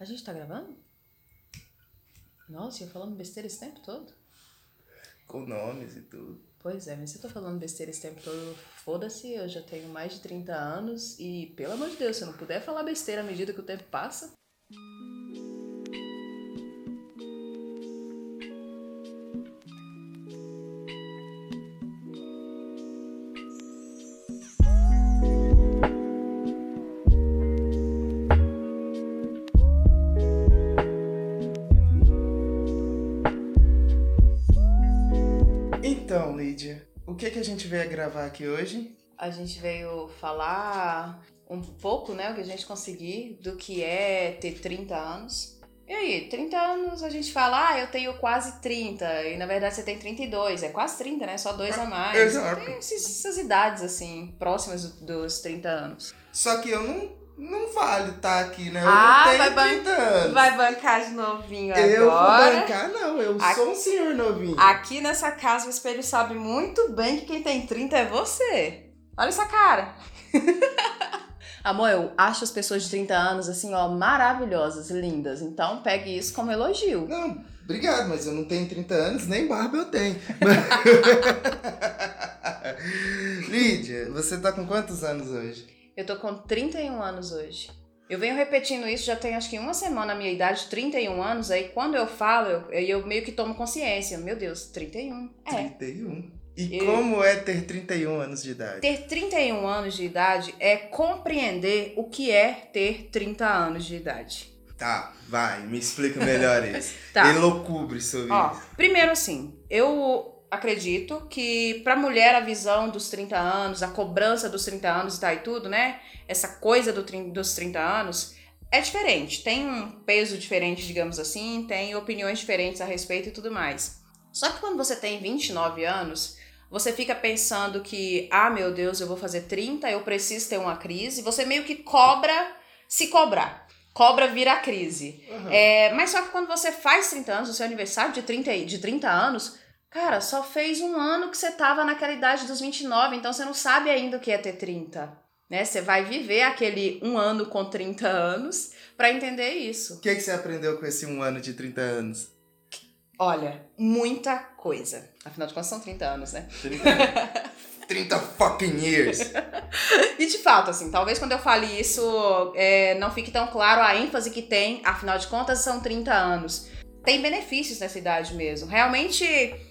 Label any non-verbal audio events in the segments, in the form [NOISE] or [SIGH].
A gente tá gravando? Nossa, eu falando besteira esse tempo todo? Com nomes e tudo. Pois é, mas se eu tô falando besteira esse tempo todo, foda-se, eu já tenho mais de 30 anos e, pelo amor de Deus, se eu não puder falar besteira à medida que o tempo passa. Veio gravar aqui hoje? A gente veio falar um pouco, né, o que a gente conseguir do que é ter 30 anos. E aí, 30 anos a gente fala, ah, eu tenho quase 30, e na verdade você tem 32, é quase 30, né? Só dois a mais. Exato. Tem esses- essas idades, assim, próximas do- dos 30 anos. Só que eu não, não vale estar aqui, né? Eu Ah, não tenho vai ban- 30 anos. Vai bancar de novinho Eu vou agora. bancar, não. Eu Aqui- sou um senhor novinho. Aqui nessa casa o espelho sabe muito bem que quem tem 30 é você. Olha essa cara. [LAUGHS] Amor, eu acho as pessoas de 30 anos assim, ó, maravilhosas, lindas. Então pegue isso como elogio. Não, obrigado, mas eu não tenho 30 anos, nem barba eu tenho. [LAUGHS] [LAUGHS] Lídia, você tá com quantos anos hoje? Eu tô com 31 anos hoje. Eu venho repetindo isso já tem acho que uma semana a minha idade, 31 anos. Aí quando eu falo, eu, eu meio que tomo consciência. Meu Deus, 31. É. 31. E Eu- como é ter 31 anos de idade? Ter 31 anos de idade é compreender o que é ter 30 anos de idade. Tá, vai, me explica melhor [LAUGHS] isso. Tá. Elocubre sobre Ó, isso. primeiro assim, eu acredito que pra mulher a visão dos 30 anos, a cobrança dos 30 anos e tal e tudo, né? Essa coisa do, dos 30 anos é diferente. Tem um peso diferente, digamos assim, tem opiniões diferentes a respeito e tudo mais. Só que quando você tem 29 anos, você fica pensando que, ah, meu Deus, eu vou fazer 30, eu preciso ter uma crise. Você meio que cobra se cobrar. Cobra vira crise. Aham. É, mas só que quando você faz 30 anos, o seu aniversário de 30, e- de 30 anos, cara, só fez um ano que você tava naquela idade dos 29, então você não sabe ainda o que é ter 30. Né? Você vai viver aquele um ano com 30 anos pra entender isso. O que, que você aprendeu com esse um ano de 30 anos? Olha, muita coisa. Afinal de contas, são 30 anos, né? 30, 30 fucking years. [LAUGHS] E de fato, assim, talvez quando eu fale isso é, não fique tão claro a ênfase que tem, afinal de contas, são 30 anos. Tem benefícios nessa idade mesmo. Realmente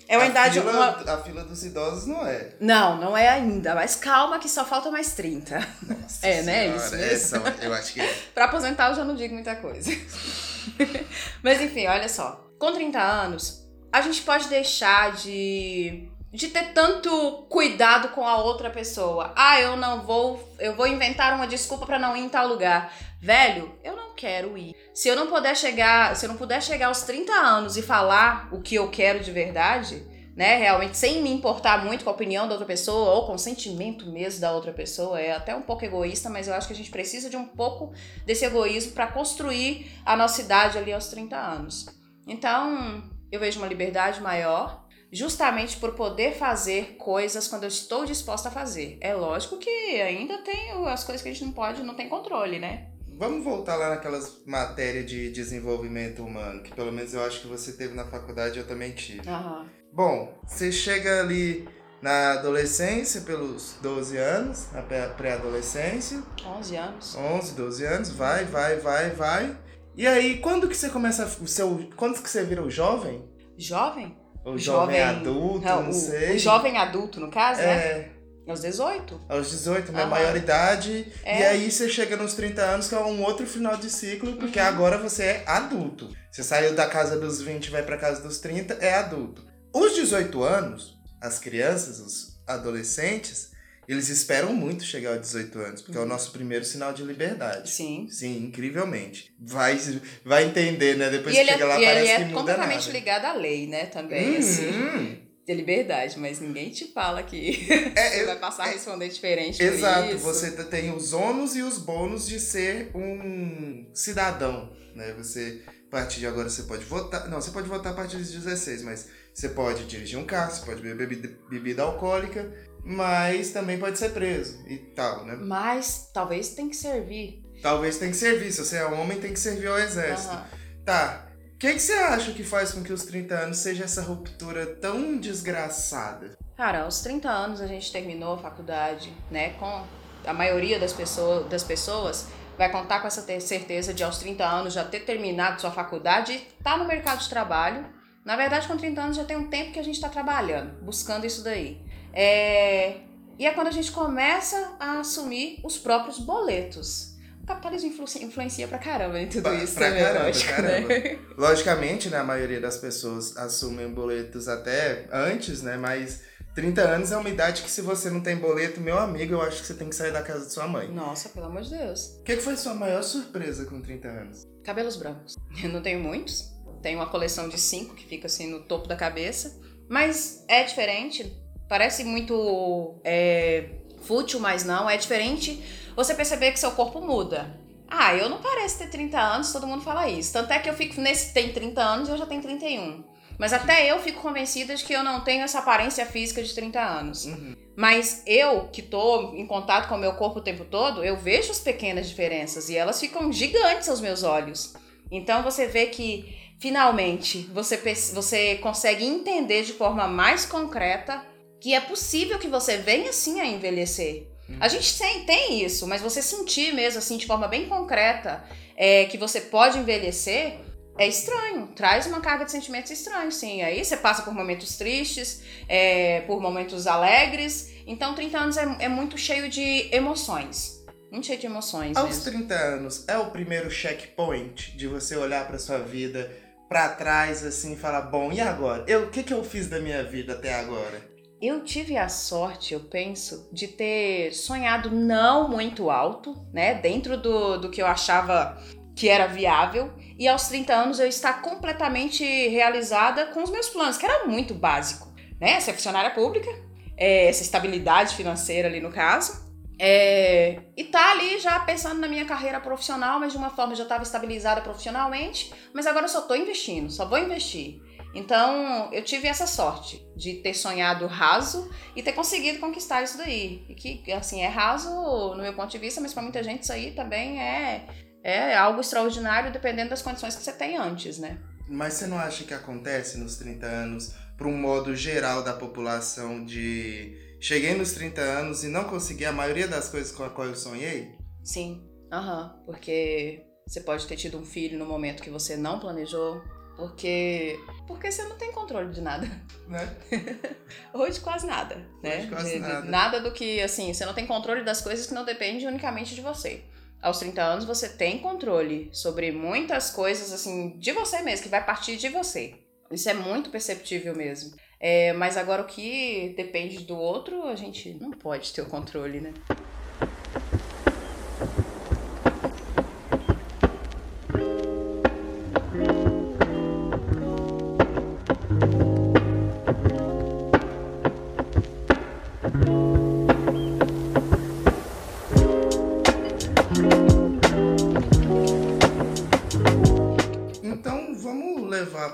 é uma a idade. Fila, uma- A fila dos idosos não é. Não, não é ainda, mas calma que só falta mais 30. Nossa É, né? senhora, Isso mesmo. Essa, eu acho que é. [LAUGHS] Pra aposentar eu já não digo muita coisa. [LAUGHS] mas enfim, olha só. Com 30 anos, a gente pode deixar de de ter tanto cuidado com a outra pessoa. Ah, eu não vou, eu vou inventar uma desculpa pra não ir em tal lugar. Velho, eu não quero ir. Se eu não puder chegar, se eu não puder chegar aos 30 anos e falar o que eu quero de verdade, né, realmente sem me importar muito com a opinião da outra pessoa ou com o sentimento mesmo da outra pessoa, é até um pouco egoísta, mas eu acho que a gente precisa de um pouco desse egoísmo pra construir a nossa idade ali aos 30 anos. Então, eu vejo uma liberdade maior, justamente por poder fazer coisas quando eu estou disposta a fazer. É lógico que ainda tem as coisas que a gente não pode, não tem controle, né? Vamos voltar lá naquelas matérias de desenvolvimento humano, que pelo menos eu acho que você teve na faculdade eu também tive. Aham. Bom, você chega ali na adolescência, pelos 12 anos, na pré- pré-adolescência, 11 anos. 11, 12 anos, vai, vai, vai, vai. E aí, quando que você começa o seu, quando que você vira o jovem? Jovem? O jovem, adulto, não, o, sei. O jovem adulto, no caso, né? É, Aos 18. aos 18, minha maioridade. É. E aí você chega nos 30 anos, que é um outro final de ciclo, porque Uhum. agora você é adulto. Você saiu da casa dos 20 e vai pra casa dos 30, é adulto. Os 18 anos, as crianças, os adolescentes, eles esperam muito chegar aos 18 anos, porque é o Uhum. nosso primeiro sinal de liberdade. Sim. Sim, incrivelmente. Vai, vai entender, né? Depois e que ele chega é, lá, e ele parece é que muda completamente nada. ligado à lei, né? Também, assim. Uhum. De liberdade, mas ninguém te fala que [LAUGHS] É, você eu- vai passar a é- responder diferente por Exato, isso. você tem os ônus e os bônus de ser um cidadão, né? Você, a partir de agora, você pode votar. Não, você pode votar a partir dos 16, mas você pode dirigir um carro, você pode beber bebida, bebida alcoólica, mas também pode ser preso e tal, né? Mas talvez tem que servir. Talvez tem que servir. Se você é homem, tem que servir ao exército. Aham. Tá. O que, que você acha que faz com que os 30 anos seja essa ruptura tão desgraçada? Cara, aos 30 anos a gente terminou a faculdade, né? Com a maioria das pessoas, das pessoas vai contar com essa certeza de aos 30 anos já ter terminado sua faculdade e tá no mercado de trabalho. Na verdade, com 30 anos já tem um tempo que a gente está trabalhando, buscando isso daí. É... E é quando a gente começa a assumir os próprios boletos. O capitalismo influ- influencia pra caramba em tudo Pra- isso pra também, caramba, lógico, caramba. né? Logicamente, né, a maioria das pessoas assumem boletos até antes, né? Mas 30 anos é uma idade que se você não tem boleto, meu amigo, eu acho que você tem que sair da casa de sua mãe. Nossa, pelo amor de Deus. O que, que foi sua maior surpresa com 30 anos? Cabelos brancos. Eu não tenho muitos. Tenho uma coleção de cinco que fica assim no topo da cabeça. Mas é diferente. Parece muito é, fútil, mas não. É diferente você perceber que seu corpo muda. Ah, eu não pareço ter 30 anos, todo mundo fala isso. Tanto é que eu fico nesse tem 30 anos e eu já tenho 31. Mas até eu fico convencida de que eu não tenho essa aparência física de 30 anos. Uhum. Mas eu, que tô em contato com o meu corpo o tempo todo, eu vejo as pequenas diferenças e elas ficam gigantes aos meus olhos. Então você vê que finalmente você, você consegue entender de forma mais concreta que é possível que você venha sim a envelhecer. A gente tem, tem isso, mas você sentir mesmo assim de forma bem concreta é, que você pode envelhecer é estranho, traz uma carga de sentimentos estranhos, sim. Aí você passa por momentos tristes, é, por momentos alegres. Então, 30 anos é, é muito cheio de emoções. Muito cheio de emoções Aos mesmo. 30 anos, é o primeiro checkpoint de você olhar pra sua vida pra trás assim e falar: bom, e agora? Eu, o que, que eu fiz da minha vida até agora? Eu tive a sorte, eu penso, de ter sonhado não muito alto, né? Dentro do, do que eu achava que era viável. E aos 30 anos eu estar completamente realizada com os meus planos, que era muito básico, né? Ser funcionária pública, é, essa estabilidade financeira ali no caso. É, e tá ali já pensando na minha carreira profissional, mas de uma forma já estava estabilizada profissionalmente, mas agora eu só tô investindo, só vou investir. Então, eu tive essa sorte de ter sonhado raso e ter conseguido conquistar isso daí. E que, assim, é raso no meu ponto de vista, mas para muita gente isso aí também é, é algo extraordinário dependendo das condições que você tem antes, né? Mas você não acha que acontece nos 30 anos, para um modo geral da população, de cheguei nos 30 anos e não consegui a maioria das coisas com a qual eu sonhei? Sim, aham. Porque você pode ter tido um filho no momento que você não planejou. Porque. Porque você não tem controle de nada. [LAUGHS] Né? [LAUGHS] Ou de quase nada, né? de quase De- de- nada. nada do que, assim, você não tem controle das coisas que não dependem unicamente de você. Aos 30 anos você tem controle sobre muitas coisas, assim, de você mesmo, que vai partir de você. Isso é muito perceptível mesmo. É, mas agora o que depende do outro, a gente não pode ter o controle, né?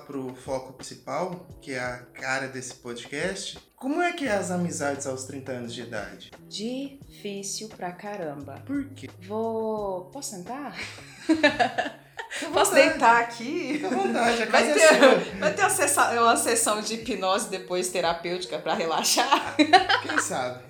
Levar pro foco principal, que é a cara desse podcast. Como é que é as amizades aos 30 anos de idade? Difícil pra caramba. Por quê? Vou. Posso sentar? Posso deitar aqui? Fica à vontade, a Vai é sua. ter, vai ter uma, sessão de hipnose depois terapêutica pra relaxar? Quem sabe?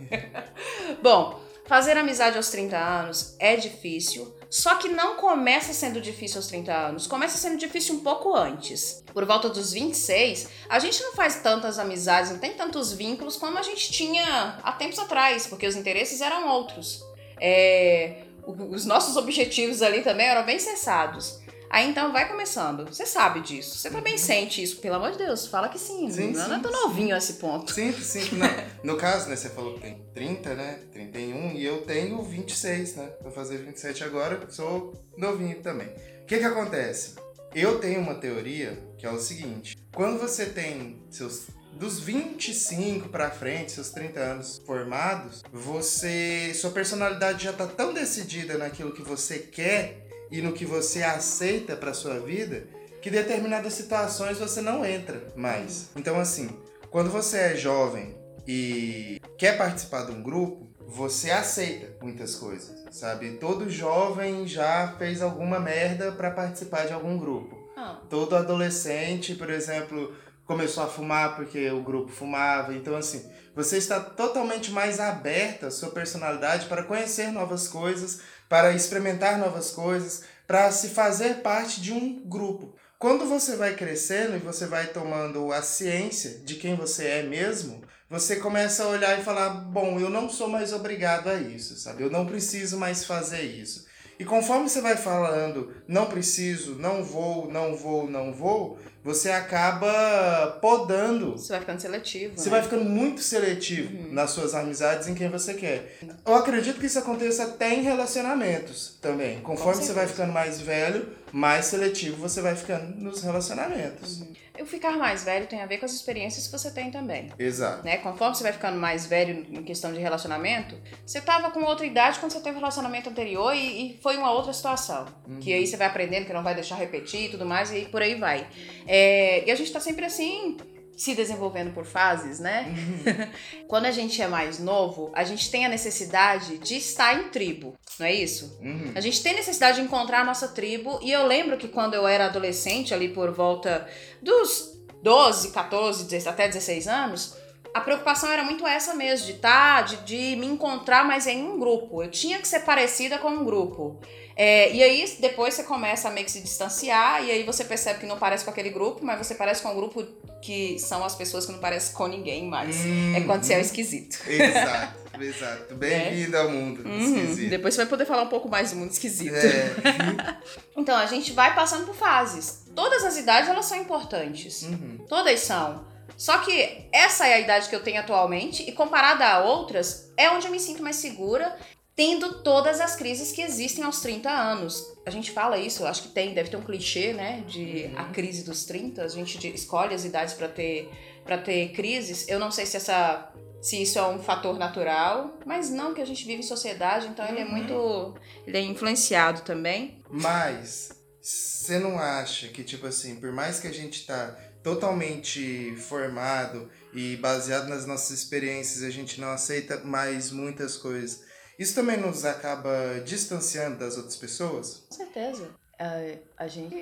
Bom, fazer amizade aos 30 anos é difícil, só que não começa sendo difícil aos 30 anos, começa sendo difícil um pouco antes. Por volta dos 26, a gente não faz tantas amizades, não tem tantos vínculos como a gente tinha há tempos atrás, porque os interesses eram outros. É, os nossos objetivos ali também eram bem cessados. Aí então vai começando. Você sabe disso. Você também sente isso, pelo amor de Deus. Fala que sim. Sim, não é sim, tão sim. novinho a esse ponto. Sinto, sinto. Não. No caso, né, você falou que tem 30, né? 31 e eu tenho 26, né? Vou fazer 27 agora, sou novinho também. O que que acontece? Eu tenho uma teoria que é o seguinte: quando você tem seus dos 25 pra frente, seus 30 anos formados, você sua personalidade já tá tão decidida naquilo que você quer e no que você aceita pra sua vida, que determinadas situações você não entra mais. Então assim, quando você é jovem e quer participar de um grupo, você aceita muitas coisas, sabe? Todo jovem já fez alguma merda para participar de algum grupo. Ah. Todo adolescente, por exemplo, começou a fumar porque o grupo fumava. Então, assim, você está totalmente mais aberta, sua personalidade, para conhecer novas coisas, para experimentar novas coisas, para se fazer parte de um grupo. Quando você vai crescendo e você vai tomando a ciência de quem você é mesmo, você começa a olhar e falar: bom, eu não sou mais obrigado a isso, sabe? Eu não preciso mais fazer isso. E conforme você vai falando, não preciso, não vou, não vou, não vou, você acaba podando. Você vai ficando seletivo. Você né? vai ficando muito seletivo Uhum. nas suas amizades em quem você quer. Eu acredito que isso aconteça até em relacionamentos também. Conforme você vai ficando mais velho, mais seletivo você vai ficando nos relacionamentos. O ficar mais velho tem a ver com as experiências que você tem também. Exato. Né? Conforme você vai ficando mais velho em questão de relacionamento, você tava com outra idade quando você teve o relacionamento anterior e, e foi uma outra situação. Que aí você vai aprendendo que não vai deixar repetir e tudo mais, e por aí vai. É, e a gente tá sempre assim, se desenvolvendo por fases, né? [LAUGHS] Quando a gente é mais novo, a gente tem a necessidade de estar em tribo, não é isso? Uhum. A gente tem necessidade de encontrar a nossa tribo. E eu lembro que quando eu era adolescente, ali por volta dos 12, 14, 16, até 16 anos, a preocupação era muito essa mesmo, de tá, de, de me encontrar, mas em um grupo. Eu tinha que ser parecida com um grupo. É, e aí depois você começa a meio que se distanciar, e aí você percebe que não parece com aquele grupo, mas você parece com um grupo que são as pessoas que não parecem com ninguém mais. É quando você é o esquisito. Exato, exato. [LAUGHS] Bem-vindo ao mundo Uhum. esquisito. Depois você vai poder falar um pouco mais do mundo esquisito. É. [LAUGHS] Então, a gente vai passando por fases. Todas as idades, elas são importantes. Uhum. Todas são. Só que essa é a idade que eu tenho atualmente e comparada a outras, é onde eu me sinto mais segura, tendo todas as crises que existem aos 30 anos. A gente fala isso, eu acho que tem, deve ter um clichê, né, de a crise dos 30, a gente escolhe as idades para ter para ter crises. Eu não sei se essa se isso é um fator natural, mas não que a gente vive em sociedade, então ele é muito ele é influenciado também. Mas você não acha que, tipo assim, por mais que a gente tá totalmente formado e baseado nas nossas experiências, a gente não aceita mais muitas coisas. Isso também nos acaba distanciando das outras pessoas? Com certeza. É, a gente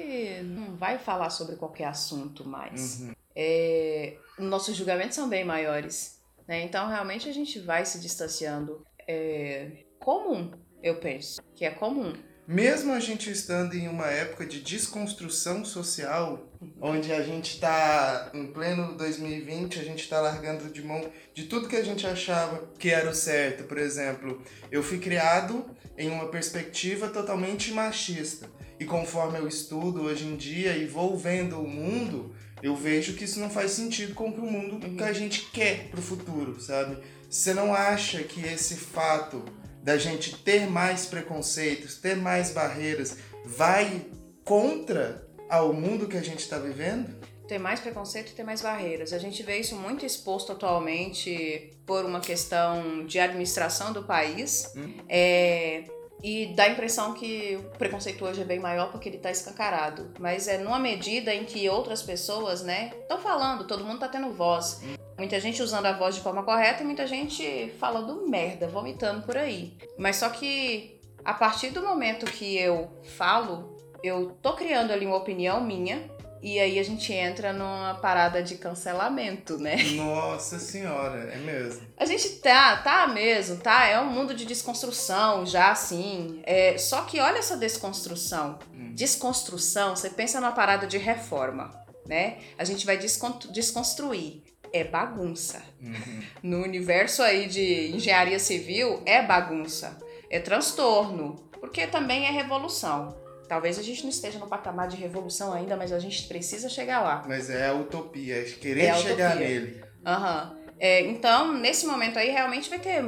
não vai falar sobre qualquer assunto mais. Uhum. É, nossos julgamentos são bem maiores. Né? Então, realmente, a gente vai se distanciando. É comum, eu penso, que é comum. Mesmo a gente estando em uma época de desconstrução social, onde a gente está em pleno 2020, a gente está largando de mão de tudo que a gente achava que era o certo. Por exemplo, eu fui criado em uma perspectiva totalmente machista. E conforme eu estudo hoje em dia e vou vendo o mundo, eu vejo que isso não faz sentido com o o mundo que a gente quer pro futuro, sabe? Você não acha que esse fato da gente ter mais preconceitos, ter mais barreiras, vai contra ao mundo que a gente está vivendo? Ter mais preconceito e ter mais barreiras. A gente vê isso muito exposto atualmente por uma questão de administração do país. Hum. É, e dá a impressão que o preconceito hoje é bem maior porque ele está escancarado. Mas é numa medida em que outras pessoas, né, estão falando, todo mundo está tendo voz. Muita gente usando a voz de forma correta e muita gente falando merda, vomitando por aí. Mas só que a partir do momento que eu falo, eu tô criando ali uma opinião minha. E aí a gente entra numa parada de cancelamento, né? Nossa senhora, é mesmo. A gente tá, tá mesmo, tá? É um mundo de desconstrução já, assim. É, só que olha essa desconstrução. Hum. Desconstrução, você pensa numa parada de reforma, né? A gente vai descon- desconstruir. É bagunça. Uhum. No universo aí de engenharia civil, é bagunça. É transtorno. Porque também é revolução. Talvez a gente não esteja no patamar de revolução ainda, mas a gente precisa chegar lá. Mas é a utopia, é querer É chegar utopia. nele. Aham. É, então, nesse momento aí, realmente vai ter.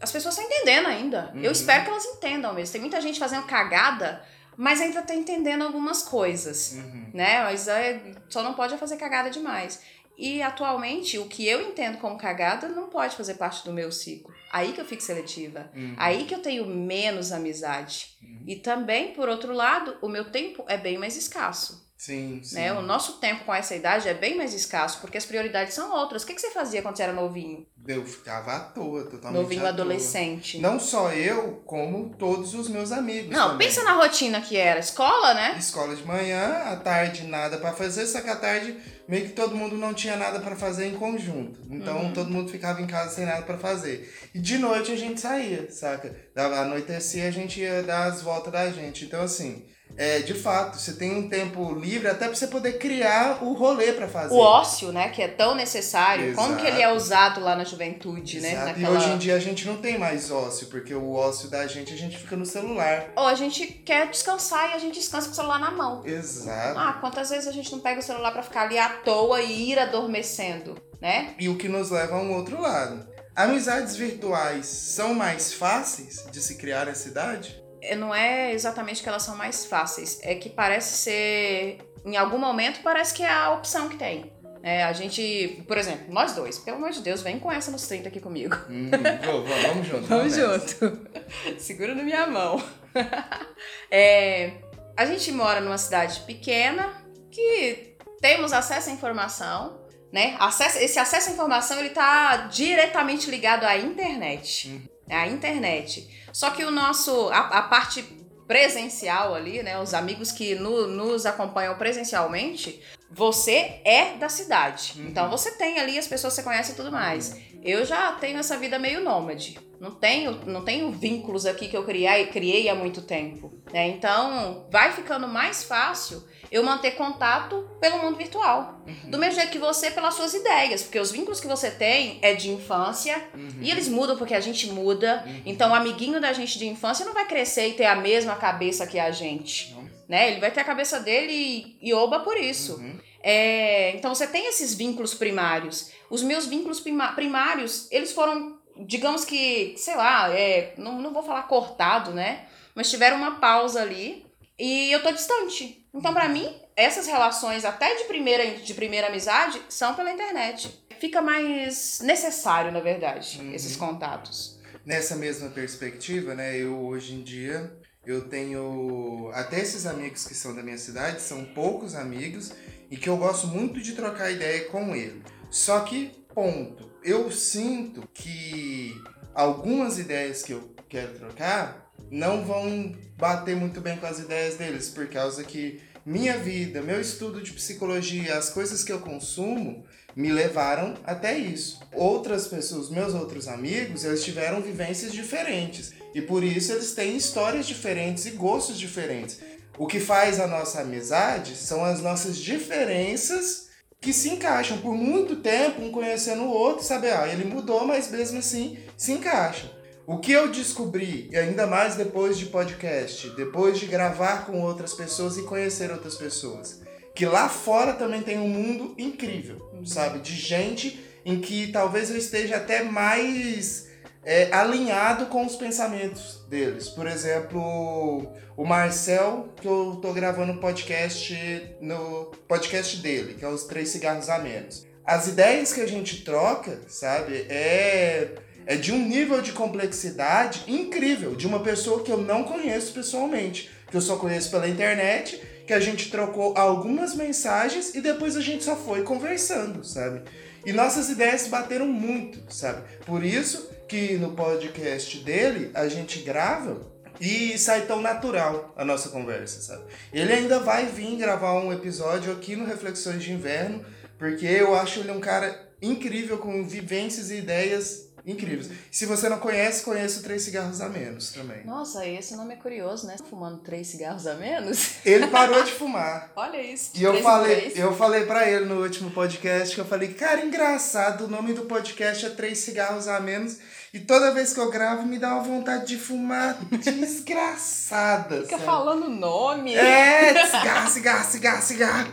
As pessoas estão entendendo ainda. Uhum. Eu espero que elas entendam mesmo. Tem muita gente fazendo cagada, mas ainda tá entendendo algumas coisas, Uhum. né? Mas é, só não pode fazer cagada demais. E atualmente, o que eu entendo como cagada não pode fazer parte do meu ciclo. Aí que eu fico seletiva. Uhum. Aí que eu tenho menos amizade. Uhum. E também, por outro lado, o meu tempo é bem mais escasso. Sim, sim. Né? O nosso tempo com essa idade é bem mais escasso, porque as prioridades são outras. O que, que você fazia quando você era novinho? Eu ficava à toa, totalmente Novinho à adolescente. Não só eu, como todos os meus amigos Não, também. pensa na rotina que era. Escola, né? Escola de manhã, à tarde nada pra fazer, só que à tarde meio que todo mundo não tinha nada pra fazer em conjunto. Então Uhum. todo mundo ficava em casa sem nada pra fazer. E de noite a gente saía, saca? Anoitecia, a gente ia dar as voltas da gente. Então assim, é, de fato, você tem um tempo livre até pra você poder criar o rolê pra fazer. O ócio, né? Que é tão necessário. Como que ele é Exato. usado lá na juventude, né? Exato. Naquela... E hoje em dia a gente não tem mais ócio, porque o ócio da gente a gente fica no celular. Ou a gente quer descansar e a gente descansa com o celular na mão. Exato. Ah, quantas vezes a gente não pega o celular pra ficar ali à toa e ir adormecendo, né? E o que nos leva a um outro lado. Amizades virtuais são mais fáceis de se criar na cidade? É, Não é exatamente que elas são mais fáceis, é que parece ser, em algum momento, parece que é a opção que tem. É, a gente, por exemplo, nós dois, pelo amor de Deus, vem com essa nos 30 aqui comigo. Hum, vamos, vamos, vamos junto. Vamos junto. [LAUGHS] Segura na minha mão. [LAUGHS] É, a gente mora numa cidade pequena que temos acesso à informação, né? Acesso, esse acesso à informação ele tá diretamente ligado à internet. É a internet. Só que o nosso. A, a parte presencial ali, né? Os amigos que no- nos acompanham presencialmente, você é da cidade. Uhum. Então você tem ali as pessoas que você conhece e tudo mais. Eu já tenho essa vida meio nômade. Não tenho, não tenho vínculos aqui que eu criei, criei há muito tempo. Né? Então, vai ficando mais fácil eu manter contato pelo mundo virtual. Uhum. Do mesmo jeito que você, pelas suas ideias. Porque os vínculos que você tem é de infância. Uhum. E eles mudam porque a gente muda. Uhum. Então, o amiguinho da gente de infância não vai crescer e ter a mesma cabeça que a gente. Não. Né? Ele vai ter a cabeça dele e, e oba por isso. Uhum. É, então você tem esses vínculos primários. Os meus vínculos primários, eles foram, digamos que, sei lá, é, não, não vou falar cortado, né? Mas tiveram uma pausa ali e eu tô distante. Então, pra mim, essas relações, até de primeira, de primeira amizade, são pela internet. Fica mais necessário, na verdade, Uhum. esses contatos. Nessa mesma perspectiva, né, eu hoje em dia, eu tenho até esses amigos que são da minha cidade, são poucos amigos e que eu gosto muito de trocar ideia com ele. Só que, ponto, eu sinto que algumas ideias que eu quero trocar não vão bater muito bem com as ideias deles, por causa que minha vida, meu estudo de psicologia, as coisas que eu consumo me levaram até isso. Outras pessoas, meus outros amigos, eles tiveram vivências diferentes e por isso eles têm histórias diferentes e gostos diferentes. O que faz a nossa amizade são as nossas diferenças que se encaixam por muito tempo, um conhecendo o outro, sabe? Ah, ele mudou, mas mesmo assim se encaixam. O que eu descobri, e ainda mais depois de podcast, depois de gravar com outras pessoas e conhecer outras pessoas, que lá fora também tem um mundo incrível, sabe? De gente em que talvez eu esteja até mais é, alinhado com os pensamentos deles. Por exemplo, o Marcel, que eu tô gravando um podcast no podcast dele, que é os Três Cigarros a Menos. As ideias que a gente troca, sabe, é, é de um nível de complexidade incrível, de uma pessoa que eu não conheço pessoalmente, que eu só conheço pela internet, que a gente trocou algumas mensagens e depois a gente só foi conversando, sabe? E nossas ideias se bateram muito, sabe? Por isso que no podcast dele a gente grava e sai tão natural a nossa conversa, sabe? Ele ainda vai vir gravar um episódio aqui no Reflexões de Inverno, porque eu acho ele um cara incrível com vivências e ideias incríveis. Se você não conhece, conheça o Três Cigarros a Menos também. Nossa, esse nome é curioso, né? Fumando três cigarros a menos? Ele parou de fumar. [LAUGHS] Olha isso. E eu falei, eu falei para ele no último podcast que eu falei, cara, engraçado, o nome do podcast é Três Cigarros a Menos. E toda vez que eu gravo me dá uma vontade de fumar [LAUGHS] desgraçada. Fica sabe? falando nome. É, cigarro, cigarro, cigarro, cigarro.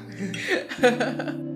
[LAUGHS]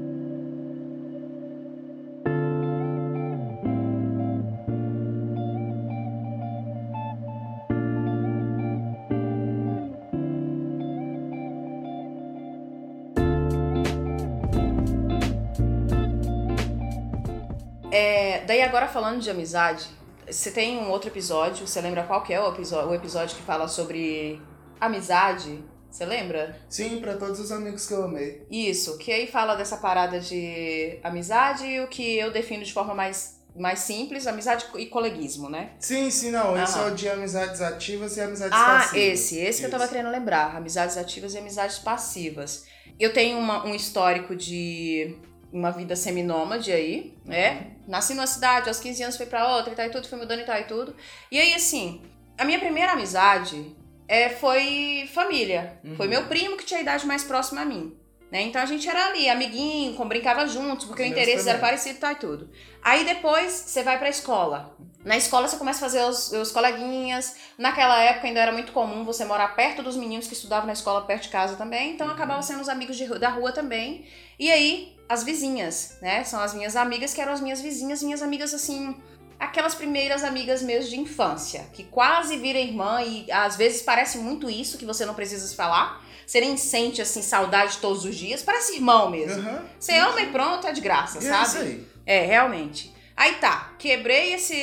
agora falando de amizade, você tem um outro episódio, você lembra qual que é o episódio, o episódio que fala sobre amizade? Você lembra? Sim, para todos os amigos que eu amei. Isso, que aí fala dessa parada de amizade e o que eu defino de forma mais, mais simples, amizade e coleguismo, né? Sim, sim, não. Esse é Aham. o de amizades ativas e amizades Ah, passivas. esse, esse que eu tava querendo lembrar. Amizades ativas e amizades passivas. Eu tenho uma- um histórico de uma vida seminômade aí, né? Nasci numa cidade, aos 15 anos fui pra outra, e tal e tudo, fui mudando e tal e tudo. E aí, assim, a minha primeira amizade é, foi família. Uhum. Foi meu primo que tinha a idade mais próxima a mim. Né? Então a gente era ali, amiguinho, com- brincava juntos, porque Os o interesse também. era parecido e tal e tudo. Aí depois você vai pra escola. Na escola você começa a fazer os, os coleguinhas. Naquela época ainda era muito comum você morar perto dos meninos que estudavam na escola perto de casa também. Então acabava sendo os amigos de da rua também. E aí, as vizinhas, né? São as minhas amigas que eram as minhas vizinhas, minhas amigas assim. Aquelas primeiras amigas mesmo de infância, que quase vira irmã e às vezes parece muito isso que você não precisa se falar. Você nem sente assim saudade todos os dias, parece irmão mesmo. Aham. Você ama e pronto, é de graça, E é sabe? isso aí. É, realmente. Aí tá, quebrei esse,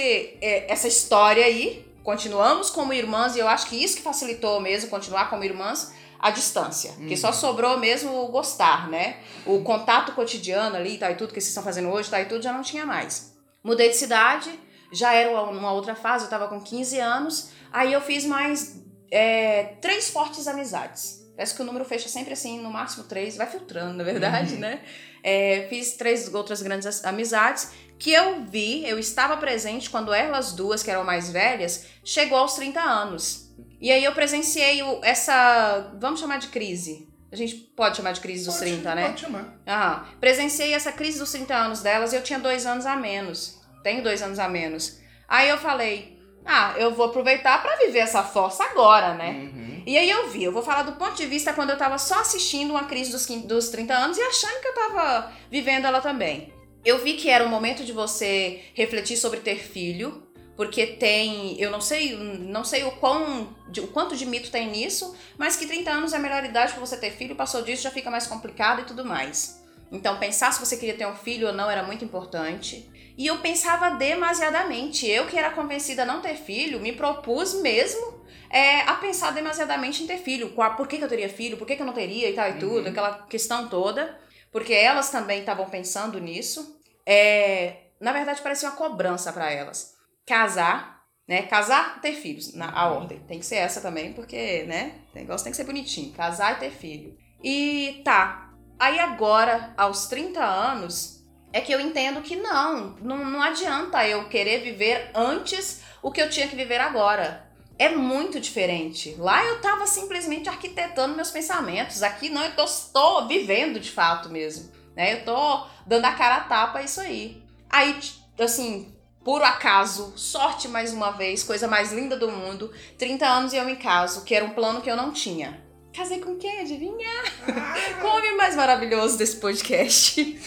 é, essa história aí, continuamos como irmãs, e eu acho que isso que facilitou mesmo continuar como irmãs, a distância. Que Uhum. só sobrou mesmo o gostar, né? O contato cotidiano ali, tal e tudo que vocês estão fazendo hoje, tal e tudo, já não tinha mais. Mudei de cidade, já era uma, outra fase, eu tava com 15 anos, aí eu fiz mais é, três fortes amizades. Parece que o número fecha sempre assim, no máximo três, vai filtrando, na verdade, Uhum. né? É, fiz três outras grandes amizades que eu vi, eu estava presente quando elas duas, que eram mais velhas, chegou aos 30 anos. E aí eu presenciei o- essa, vamos chamar de crise. A gente pode chamar de crise dos Pode- 30, né? Pode chamar. Aham. Presenciei essa crise dos 30 anos delas e eu tinha dois anos a menos. Tenho dois anos a menos. Aí eu falei, ah, eu vou aproveitar pra viver essa força agora, né? Uhum. E aí eu vi, eu vou falar do ponto de vista quando eu tava só assistindo uma crise dos, dos 30 anos e achando que eu tava vivendo ela também. Eu vi que era o momento de você refletir sobre ter filho, porque tem, eu não sei, não sei o quão, de- o quanto de mito tem nisso, mas que 30 anos é a melhor idade para você ter filho, passou disso já fica mais complicado e tudo mais. Então pensar se você queria ter um filho ou não era muito importante. E eu pensava demasiadamente. Eu que era convencida a não ter filho, me propus mesmo é, a pensar demasiadamente em ter filho. Qual- Por que, que eu teria filho? Por que, que eu não teria e tal e tudo? Uhum. Aquela questão toda. Porque elas também estavam pensando nisso. É, na verdade, parecia uma cobrança para elas. Casar, né? Casar, ter filhos. Na, a ordem. Tem que ser essa também, porque, né? O negócio tem que ser bonitinho. Casar e ter filho. E tá. Aí agora, aos 30 anos, é que eu entendo que não, não, não adianta eu querer viver antes o que eu tinha que viver agora. É muito diferente. Lá eu tava simplesmente arquitetando meus pensamentos. Aqui não, eu tô, tô vivendo de fato mesmo. Né? Eu tô dando a cara a tapa, é isso aí. Aí, assim, por acaso, sorte mais uma vez, coisa mais linda do mundo. 30 anos e eu me caso, que era um plano que eu não tinha. Casei com quem? Adivinha? [LAUGHS] Com o homem mais maravilhoso desse podcast. [LAUGHS]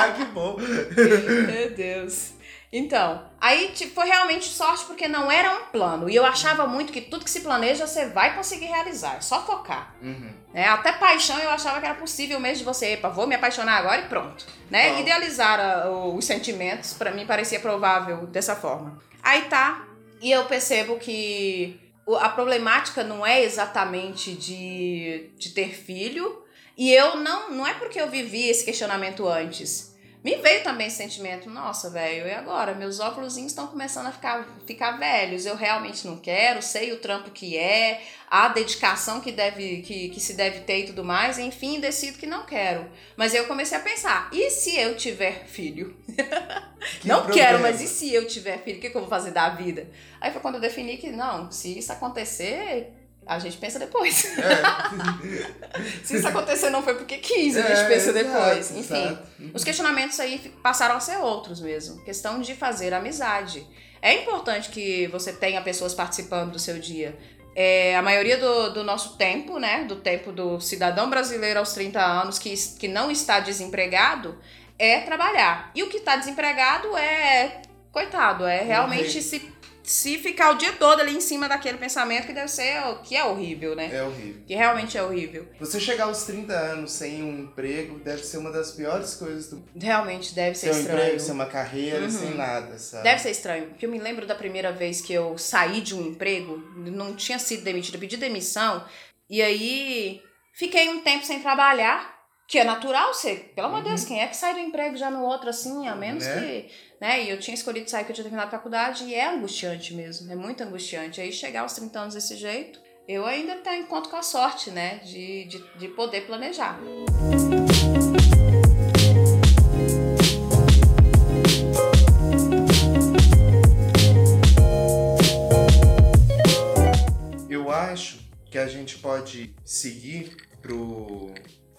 ah, que bom. Meu Deus. Então, aí tipo, foi realmente sorte porque não era um plano. E eu achava muito que tudo que se planeja você vai conseguir realizar. É só focar. Uhum. Né? Até paixão eu achava que era possível mesmo de você, epa, vou me apaixonar agora e pronto. Né? Bom. Idealizar ah, o- os sentimentos, pra mim parecia provável dessa forma. Aí tá, e eu percebo que a problemática não é exatamente de, de ter filho, e eu não, não é porque eu vivi esse questionamento antes. Me veio também esse sentimento, nossa, velho, e agora? Meus óculos estão começando a ficar, ficar velhos, eu realmente não quero, sei o trampo que é, a dedicação que, deve, que, que se deve ter e tudo mais, enfim, decido que não quero. Mas eu comecei a pensar, e se eu tiver filho? [LAUGHS] Não problema. quero, mas e se eu tiver filho? O que, que eu vou fazer da vida? Aí foi quando eu defini que não, se isso acontecer, a gente pensa depois. É. [LAUGHS] se isso acontecer não foi porque quis, a gente É, pensa exato, depois. Enfim. exato. Os questionamentos aí passaram a ser outros mesmo. Questão de fazer amizade. É importante que você tenha pessoas participando do seu dia. É, a maioria do, do nosso tempo, né? Do tempo do cidadão brasileiro aos 30 anos que, que não está desempregado, é trabalhar. E o que está desempregado é. Coitado, é realmente se, se ficar o dia todo ali em cima daquele pensamento que deve ser. o- que é horrível, né? É horrível. Que realmente é horrível. Você chegar aos 30 anos sem um emprego deve ser uma das piores coisas do Realmente deve ser sem um estranho. emprego, sem uma carreira, Uhum. sem nada, sabe? Deve ser estranho, porque eu me lembro da primeira vez que eu saí de um emprego, não tinha sido demitida, eu pedi demissão. E aí, fiquei um tempo sem trabalhar, que é natural ser. Pelo amor de Deus, Uhum. quem é que sai do emprego já no outro assim, a menos Né? que. Né? E eu tinha escolhido sair que eu tinha terminado a faculdade e é angustiante mesmo, é muito angustiante. Aí chegar aos 30 anos desse jeito, eu ainda tenho conto com a sorte, né? De, de, de poder planejar. Eu acho que a gente pode seguir pro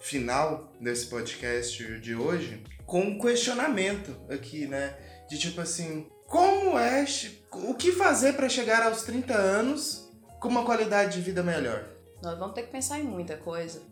final desse podcast de hoje com um questionamento aqui, né? De tipo assim, como é, o que fazer para chegar aos 30 anos com uma qualidade de vida melhor? Nós vamos ter que pensar em muita coisa.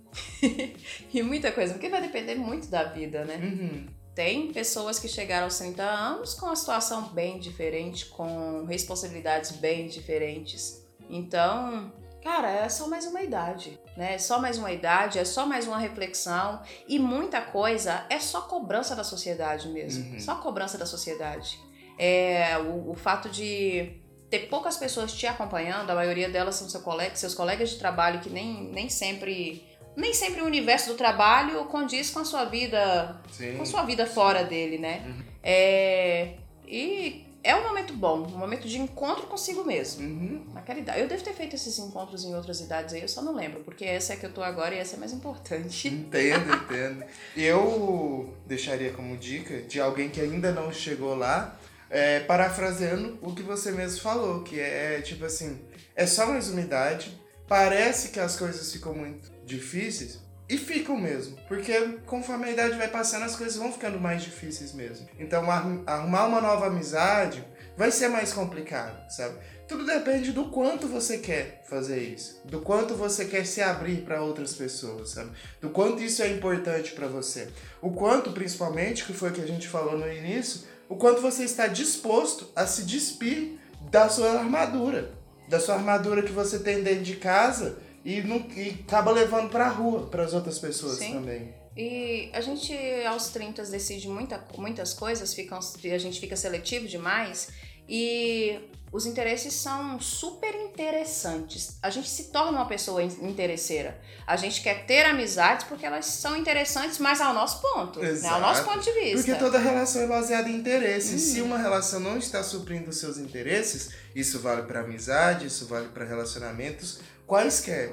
[LAUGHS] e muita coisa, porque vai depender muito da vida, né? Uhum. Tem pessoas que chegaram aos 30 anos com uma situação bem diferente, com responsabilidades bem diferentes. Então, cara, é só mais uma idade, né? É só mais uma idade, é só mais uma reflexão e muita coisa é só cobrança da sociedade mesmo. Uhum. Só cobrança da sociedade. É o, o fato de ter poucas pessoas te acompanhando, a maioria delas são seu colega, seus colegas de trabalho que nem, nem sempre nem sempre o universo do trabalho condiz com a sua vida Sim. com sua vida fora dele, né? Uhum. É, e é um momento bom, um momento de encontro consigo mesmo. Uhum. Naquela idade. Eu devo ter feito esses encontros em outras idades aí, eu só não lembro, porque essa é que eu tô agora e essa é mais importante. Entendo, [LAUGHS] entendo. Eu deixaria como dica de alguém que ainda não chegou lá, é, parafraseando o que você mesmo falou, que é tipo assim, é só mais uma idade, parece que as coisas ficam muito difíceis, e ficam mesmo, porque conforme a idade vai passando, as coisas vão ficando mais difíceis mesmo. Então, arrum- arrumar uma nova amizade vai ser mais complicado, sabe? Tudo depende do quanto você quer fazer isso, do quanto você quer se abrir para outras pessoas, sabe? Do quanto isso é importante para você. O quanto, principalmente, que foi o que a gente falou no início, o quanto você está disposto a se despir da sua armadura, da sua armadura que você tem dentro de casa e, não, e acaba levando para a rua, para as outras pessoas Sim. também. E a gente, aos 30, decide muita, muitas coisas, ficam, a gente fica seletivo demais e os interesses são super interessantes. A gente se torna uma pessoa in- interesseira. A gente quer ter amizades porque elas são interessantes, mas ao nosso ponto, né? ao Exato. nosso ponto de vista. Porque toda relação é baseada em interesse. Hum. Se uma relação não está suprindo os seus interesses, isso vale para amizade, isso vale para relacionamentos quaisquer.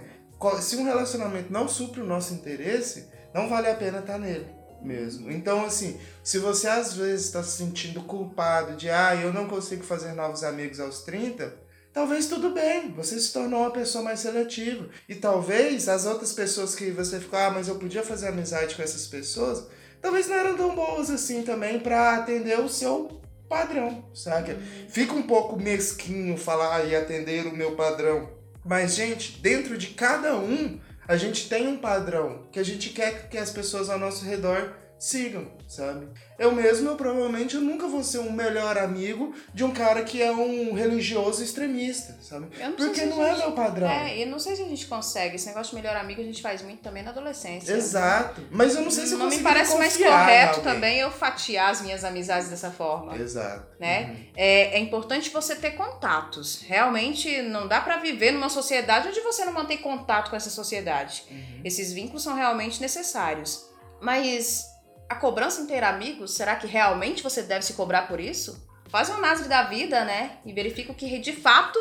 Se um relacionamento não supre o nosso interesse, não vale a pena estar nele mesmo. Então, assim, se você às vezes está se sentindo culpado de, ah, eu não consigo fazer novos amigos aos 30, talvez tudo bem, você se tornou uma pessoa mais seletiva. E talvez as outras pessoas que você ficou, ah, mas eu podia fazer amizade com essas pessoas, talvez não eram tão boas assim também para atender o seu padrão, sabe? Fica um pouco mesquinho falar "Ah, e atender o meu padrão. Mas, gente, dentro de cada um, a gente tem um padrão que a gente quer que as pessoas ao nosso redor sigam, sabe? Eu mesmo, eu provavelmente eu nunca vou ser um melhor amigo de um cara que é um religioso extremista, sabe? Não Porque não é gente- meu padrão. É, e não sei se a gente consegue. Esse negócio de melhor amigo a gente faz muito também na adolescência. Exato. Mas eu não sei se eu Não me parece mais correto também eu fatiar as minhas amizades dessa forma. Exato. Né? Uhum. É, é importante você ter contatos. Realmente não dá pra viver numa sociedade onde você não mantém contato com essa sociedade. Uhum. Esses vínculos são realmente necessários. Mas a cobrança em ter amigos, será que realmente você deve se cobrar por isso? Faz uma análise da vida, né? E verifica o que de fato.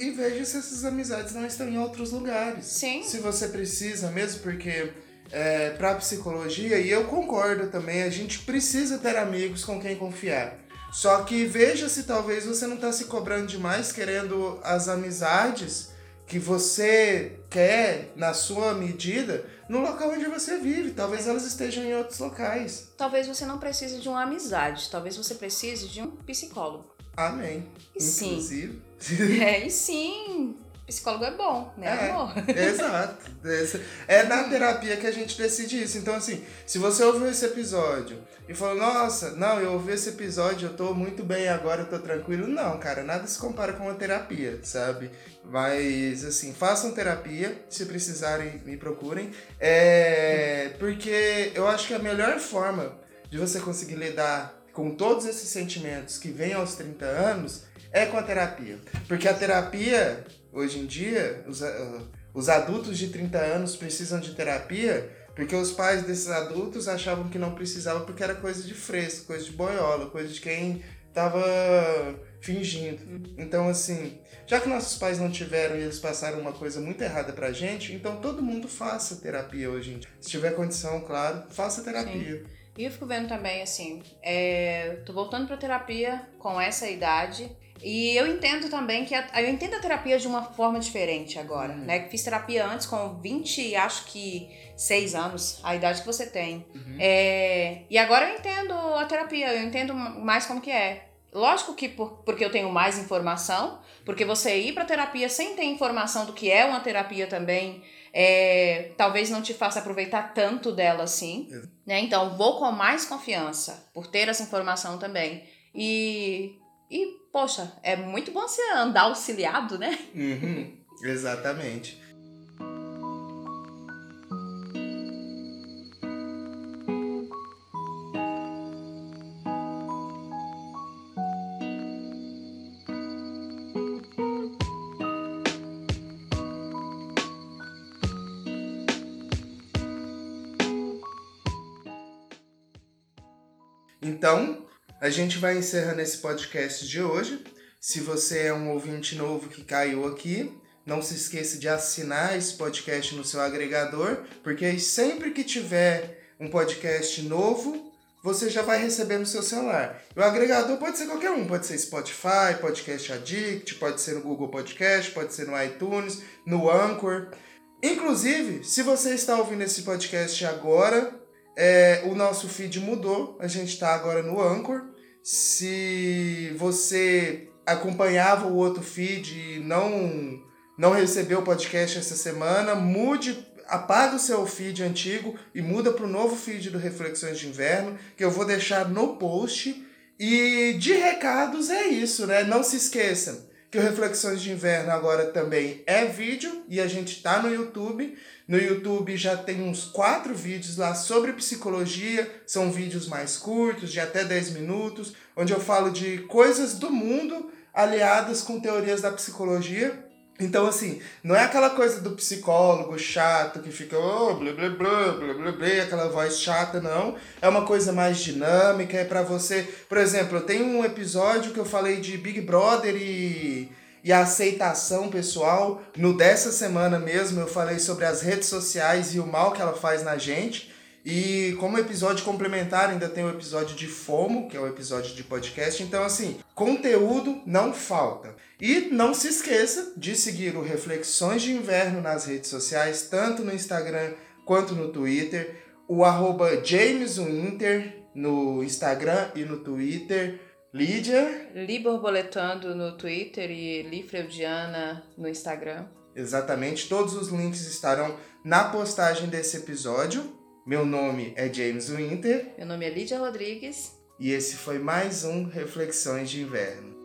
E veja se essas amizades não estão em outros lugares. Sim. Se você precisa mesmo, porque é, para psicologia, e eu concordo também, a gente precisa ter amigos com quem confiar. Só que veja se talvez você não está se cobrando demais, querendo as amizades que você quer na sua medida no local onde você vive. Talvez elas estejam em outros locais. Talvez você não precise de uma amizade, talvez você precise de um psicólogo. Amém. E sim. Inclusive. [LAUGHS] É, e [LAUGHS] sim, psicólogo é bom, né, É. amor? [LAUGHS] Exato. É na terapia que a gente decide isso. Então, assim, se você ouviu esse episódio e falou, nossa, não, eu ouvi esse episódio, eu tô muito bem agora, eu tô tranquilo. Não, cara, nada se compara com a terapia, sabe? Mas, assim, façam terapia, se precisarem, me procurem. É. Porque eu acho que a melhor forma de você conseguir lidar com todos esses sentimentos que vêm aos 30 anos é com a terapia. Porque a terapia, hoje em dia, os, ah, Os adultos de 30 anos precisam de terapia porque os pais desses adultos achavam que não precisava porque era coisa de fresco, coisa de boiola, coisa de quem tava fingindo. Então, assim, já que nossos pais não tiveram e eles passaram uma coisa muito errada pra gente, então todo mundo faça terapia hoje. Se tiver condição, claro, faça terapia. Sim. E eu fico vendo também, assim, é, tô voltando pra terapia com essa idade. E eu entendo também que a, eu entendo a terapia de uma forma diferente agora, Uhum. né? Fiz terapia antes com 20, acho que 6 anos, a idade que você tem. Uhum. É, e agora eu entendo a terapia, eu entendo mais como que é. Lógico que por, porque eu tenho mais informação, porque você ir pra terapia sem ter informação do que é uma terapia também, é, talvez não te faça aproveitar tanto dela assim. Né? Então, vou com mais confiança por ter essa informação também. E, e, poxa, é muito bom você andar auxiliado, né? Uhum, exatamente. Então, a gente vai encerrando esse podcast de hoje. Se você é um ouvinte novo que caiu aqui, não se esqueça de assinar esse podcast no seu agregador, porque sempre que tiver um podcast novo, você já vai receber no seu celular. O agregador pode ser qualquer um, pode ser Spotify, Podcast Addict, pode ser no Google Podcast, pode ser no iTunes, no Anchor. Inclusive, se você está ouvindo esse podcast agora, é, o nosso feed mudou, a gente está agora no Anchor. Se você acompanhava o outro feed e não, não recebeu o podcast essa semana, mude, apaga o seu feed antigo e muda para o novo feed do Reflexões de Inverno, que eu vou deixar no post. E de recados é isso, né? Não se esqueçam que o Reflexões de Inverno agora também é vídeo e a gente tá no YouTube. No YouTube já tem uns quatro vídeos lá sobre psicologia, são vídeos mais curtos, de até 10 minutos, onde eu falo de coisas do mundo aliadas com teorias da psicologia. Então, assim, não é aquela coisa do psicólogo chato que fica oh, blá blá blá blá blá blá, aquela voz chata, não. É uma coisa mais dinâmica, é para você. Por exemplo, eu tenho um episódio que eu falei de Big Brother e, e a aceitação pessoal. No dessa semana mesmo, eu falei sobre as redes sociais e o mal que ela faz na gente. E como episódio complementar, ainda tem o episódio de FOMO, que é o episódio de podcast. Então, assim, conteúdo não falta. E não se esqueça de seguir o Reflexões de Inverno nas redes sociais, tanto no Instagram quanto no Twitter. O arroba JamesWinter no Instagram e no Twitter. Lídia, Li Borboletando no Twitter e Li Freudiana no Instagram. exatamente, todos os links estarão na postagem desse episódio. Meu nome é James Winter Meu nome é Lídia Rodrigues. e esse foi mais um Reflexões de Inverno.